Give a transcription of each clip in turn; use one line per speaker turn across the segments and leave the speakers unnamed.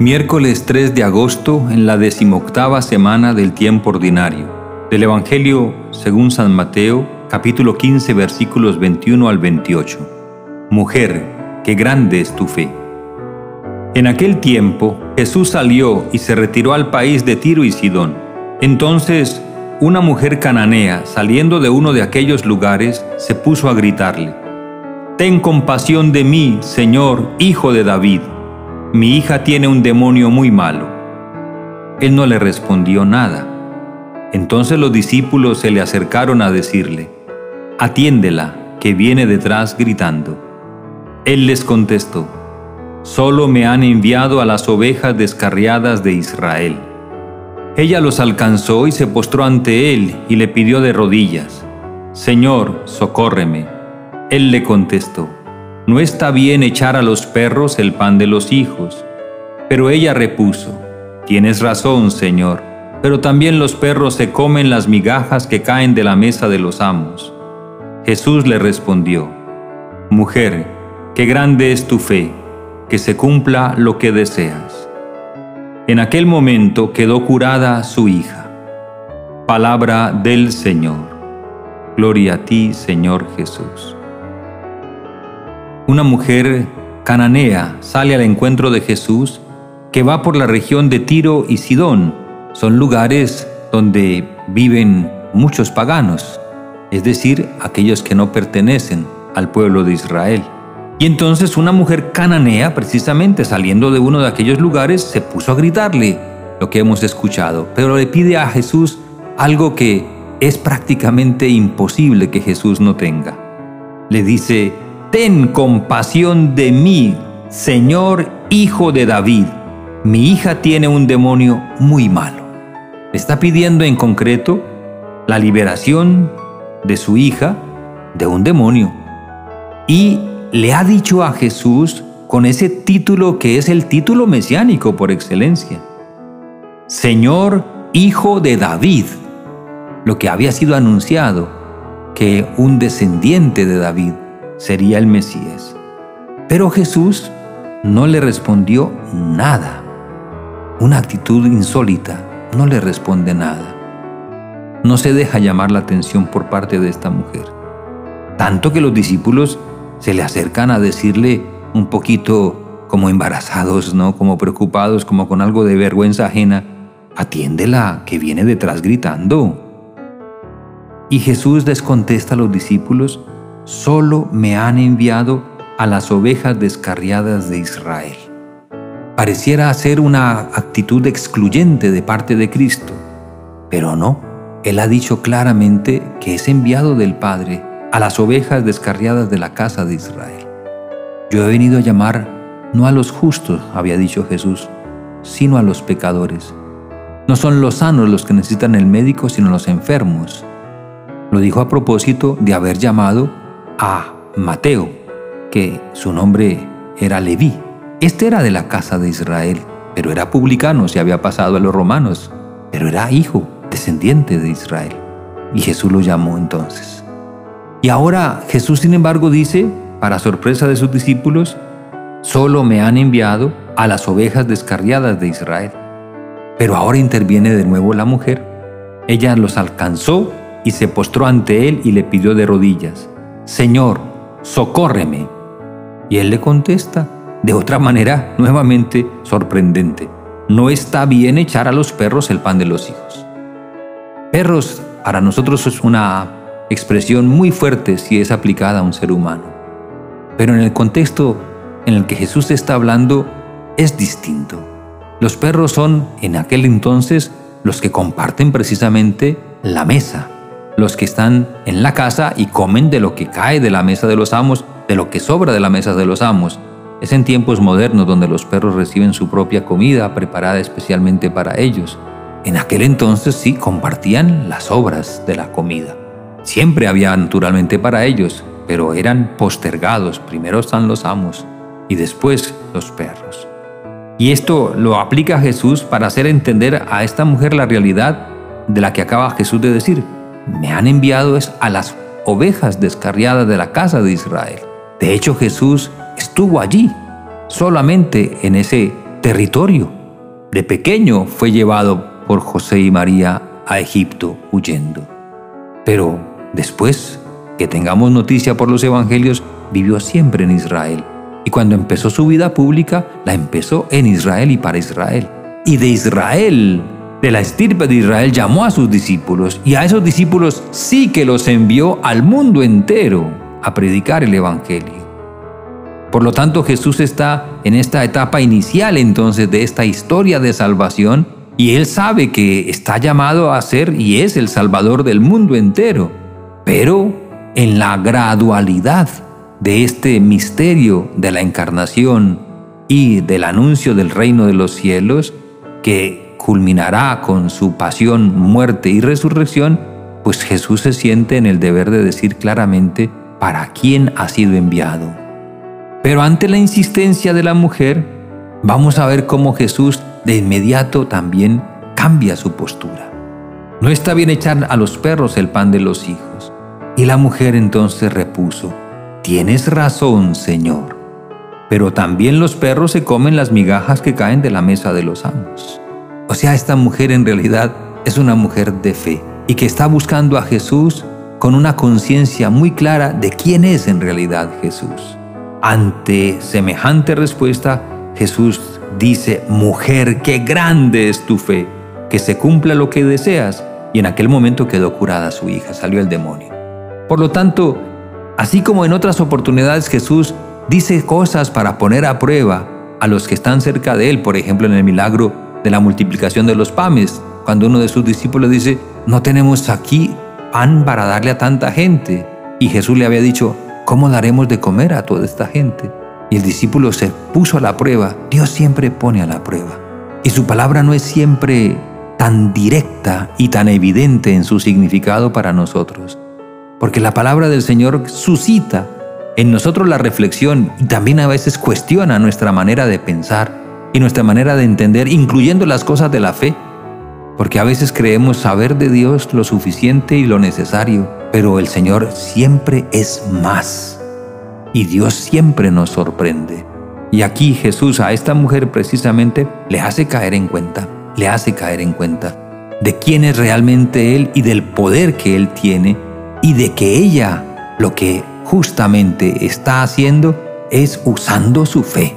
Miércoles 3 de agosto en la decimoctava semana del tiempo ordinario. Del Evangelio según San Mateo, capítulo 15, versículos 21 al 28. Mujer, qué grande es tu fe. En aquel tiempo Jesús salió y se retiró al país de Tiro y Sidón. Entonces una mujer cananea, saliendo de uno de aquellos lugares, se puso a gritarle, Ten compasión de mí, Señor, hijo de David mi hija tiene un demonio muy malo. Él no le respondió nada. Entonces los discípulos se le acercaron a decirle, Atiéndela, que viene detrás gritando. Él les contestó, Solo me han enviado a las ovejas descarriadas de Israel. Ella los alcanzó y se postró ante él y le pidió de rodillas, Señor, socórreme. Él le contestó, no está bien echar a los perros el pan de los hijos. Pero ella repuso, Tienes razón, Señor, pero también los perros se comen las migajas que caen de la mesa de los amos. Jesús le respondió, Mujer, qué grande es tu fe, que se cumpla lo que deseas. En aquel momento quedó curada su hija. Palabra del Señor. Gloria a ti, Señor Jesús una mujer cananea sale al encuentro de Jesús que va por la región de Tiro y Sidón. Son lugares donde viven muchos paganos, es decir, aquellos que no pertenecen al pueblo de Israel. Y entonces una mujer cananea, precisamente saliendo de uno de aquellos lugares, se puso a gritarle lo que hemos escuchado, pero le pide a Jesús algo que es prácticamente imposible que Jesús no tenga. Le dice, Ten compasión de mí, Señor Hijo de David. Mi hija tiene un demonio muy malo. Está pidiendo en concreto la liberación de su hija de un demonio. Y le ha dicho a Jesús con ese título que es el título mesiánico por excelencia. Señor Hijo de David, lo que había sido anunciado, que un descendiente de David sería el Mesías. Pero Jesús no le respondió nada. Una actitud insólita, no le responde nada. No se deja llamar la atención por parte de esta mujer. Tanto que los discípulos se le acercan a decirle un poquito como embarazados, ¿no? Como preocupados, como con algo de vergüenza ajena, atiéndela que viene detrás gritando. Y Jesús les contesta a los discípulos solo me han enviado a las ovejas descarriadas de Israel. Pareciera ser una actitud excluyente de parte de Cristo, pero no, Él ha dicho claramente que es enviado del Padre a las ovejas descarriadas de la casa de Israel. Yo he venido a llamar no a los justos, había dicho Jesús, sino a los pecadores. No son los sanos los que necesitan el médico, sino los enfermos. Lo dijo a propósito de haber llamado a Mateo, que su nombre era Leví. Este era de la casa de Israel, pero era publicano, se había pasado a los romanos, pero era hijo, descendiente de Israel. Y Jesús lo llamó entonces. Y ahora Jesús, sin embargo, dice, para sorpresa de sus discípulos, solo me han enviado a las ovejas descarriadas de Israel. Pero ahora interviene de nuevo la mujer. Ella los alcanzó y se postró ante él y le pidió de rodillas, Señor, socórreme. Y él le contesta de otra manera nuevamente sorprendente. No está bien echar a los perros el pan de los hijos. Perros para nosotros es una expresión muy fuerte si es aplicada a un ser humano. Pero en el contexto en el que Jesús está hablando es distinto. Los perros son en aquel entonces los que comparten precisamente la mesa, los que están en la casa y comen de lo que cae de la mesa de los amos, de lo que sobra de la mesa de los amos. Es en tiempos modernos donde los perros reciben su propia comida preparada especialmente para ellos. En aquel entonces sí compartían las obras de la comida. Siempre había naturalmente para ellos, pero eran postergados. Primero están los amos y después los perros. Y esto lo aplica Jesús para hacer entender a esta mujer la realidad de la que acaba Jesús de decir me han enviado es a las ovejas descarriadas de la casa de Israel. De hecho, Jesús estuvo allí, solamente en ese territorio. De pequeño fue llevado por José y María a Egipto huyendo. Pero después que tengamos noticia por los evangelios, vivió siempre en Israel. Y cuando empezó su vida pública, la empezó en Israel y para Israel. Y de Israel, de la estirpe de Israel, llamó a sus discípulos. Y a esos discípulos sí que los envió al mundo entero a predicar el Evangelio. Por lo tanto, Jesús está en esta etapa inicial entonces de esta historia de salvación y él sabe que está llamado a ser y es el Salvador del mundo entero. Pero en la gradualidad de este misterio de la encarnación y del anuncio del reino de los cielos, que culminará con su pasión, muerte y resurrección, pues Jesús se siente en el deber de decir claramente para quién ha sido enviado. Pero ante la insistencia de la mujer, vamos a ver cómo Jesús de inmediato también cambia su postura. No está bien echar a los perros el pan de los hijos. Y la mujer entonces repuso, Tienes razón, Señor, pero también los perros se comen las migajas que caen de la mesa de los amos. O sea, esta mujer en realidad es una mujer de fe y que está buscando a Jesús con una conciencia muy clara de quién es en realidad Jesús. Ante semejante respuesta, Jesús dice, mujer, qué grande es tu fe, que se cumpla lo que deseas. Y en aquel momento quedó curada su hija, salió el demonio. Por lo tanto, así como en otras oportunidades Jesús dice cosas para poner a prueba a los que están cerca de él, por ejemplo en el milagro de la multiplicación de los panes, cuando uno de sus discípulos dice, no tenemos aquí pan para darle a tanta gente. Y Jesús le había dicho, ¿cómo daremos de comer a toda esta gente? Y el discípulo se puso a la prueba. Dios siempre pone a la prueba. Y su palabra no es siempre tan directa y tan evidente en su significado para nosotros. Porque la palabra del Señor suscita en nosotros la reflexión y también a veces cuestiona nuestra manera de pensar y nuestra manera de entender, incluyendo las cosas de la fe porque a veces creemos saber de Dios lo suficiente y lo necesario, pero el Señor siempre es más. Y Dios siempre nos sorprende. Y aquí Jesús a esta mujer precisamente le hace caer en cuenta, le hace caer en cuenta de quién es realmente Él y del poder que Él tiene y de que ella lo que justamente está haciendo es usando su fe.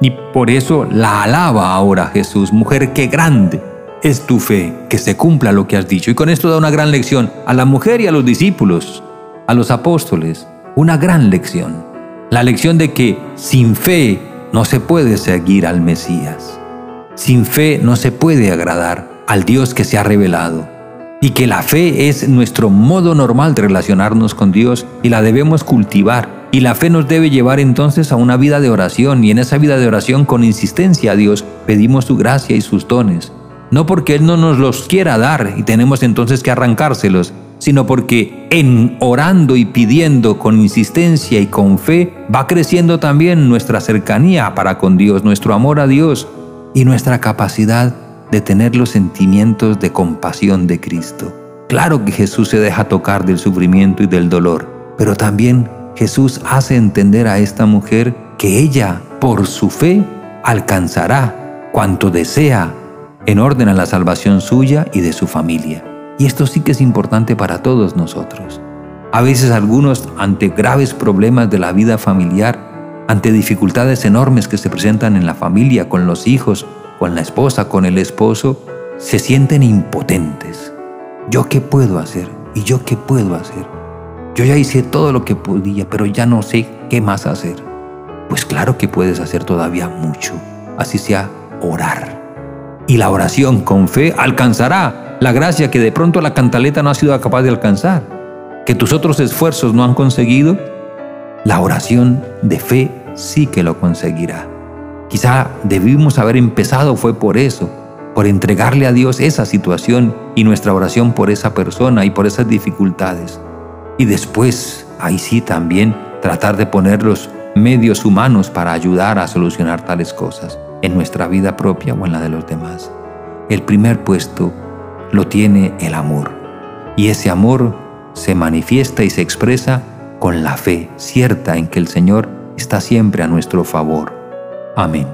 Y por eso la alaba ahora Jesús, mujer que grande es tu fe, que se cumpla lo que has dicho. Y con esto da una gran lección a la mujer y a los discípulos, a los apóstoles, una gran lección. La lección de que sin fe no se puede seguir al Mesías. Sin fe no se puede agradar al Dios que se ha revelado. Y que la fe es nuestro modo normal de relacionarnos con Dios y la debemos cultivar. Y la fe nos debe llevar entonces a una vida de oración y en esa vida de oración con insistencia a Dios pedimos su gracia y sus dones no porque Él no nos los quiera dar y tenemos entonces que arrancárselos, sino porque en orando y pidiendo con insistencia y con fe va creciendo también nuestra cercanía para con Dios, nuestro amor a Dios y nuestra capacidad de tener los sentimientos de compasión de Cristo. Claro que Jesús se deja tocar del sufrimiento y del dolor, pero también Jesús hace entender a esta mujer que ella, por su fe, alcanzará cuanto desea en orden a la salvación suya y de su familia. Y esto sí que es importante para todos nosotros. A veces algunos, ante graves problemas de la vida familiar, ante dificultades enormes que se presentan en la familia, con los hijos, con la esposa, con el esposo, se sienten impotentes. ¿Yo qué puedo hacer? ¿Y yo qué puedo hacer? Yo ya hice todo lo que podía, pero ya no sé qué más hacer. Pues claro que puedes hacer todavía mucho, así sea orar y la oración con fe alcanzará la gracia que de pronto la cantaleta no ha sido capaz de alcanzar, que tus otros esfuerzos no han conseguido, la oración de fe sí que lo conseguirá. Quizá debimos haber empezado fue por eso, por entregarle a Dios esa situación y nuestra oración por esa persona y por esas dificultades. Y después, ahí sí también, tratar de poner los medios humanos para ayudar a solucionar tales cosas en nuestra vida propia o en la de los demás. El primer puesto lo tiene el amor. Y ese amor se manifiesta y se expresa con la fe cierta en que el Señor está siempre a nuestro favor. Amin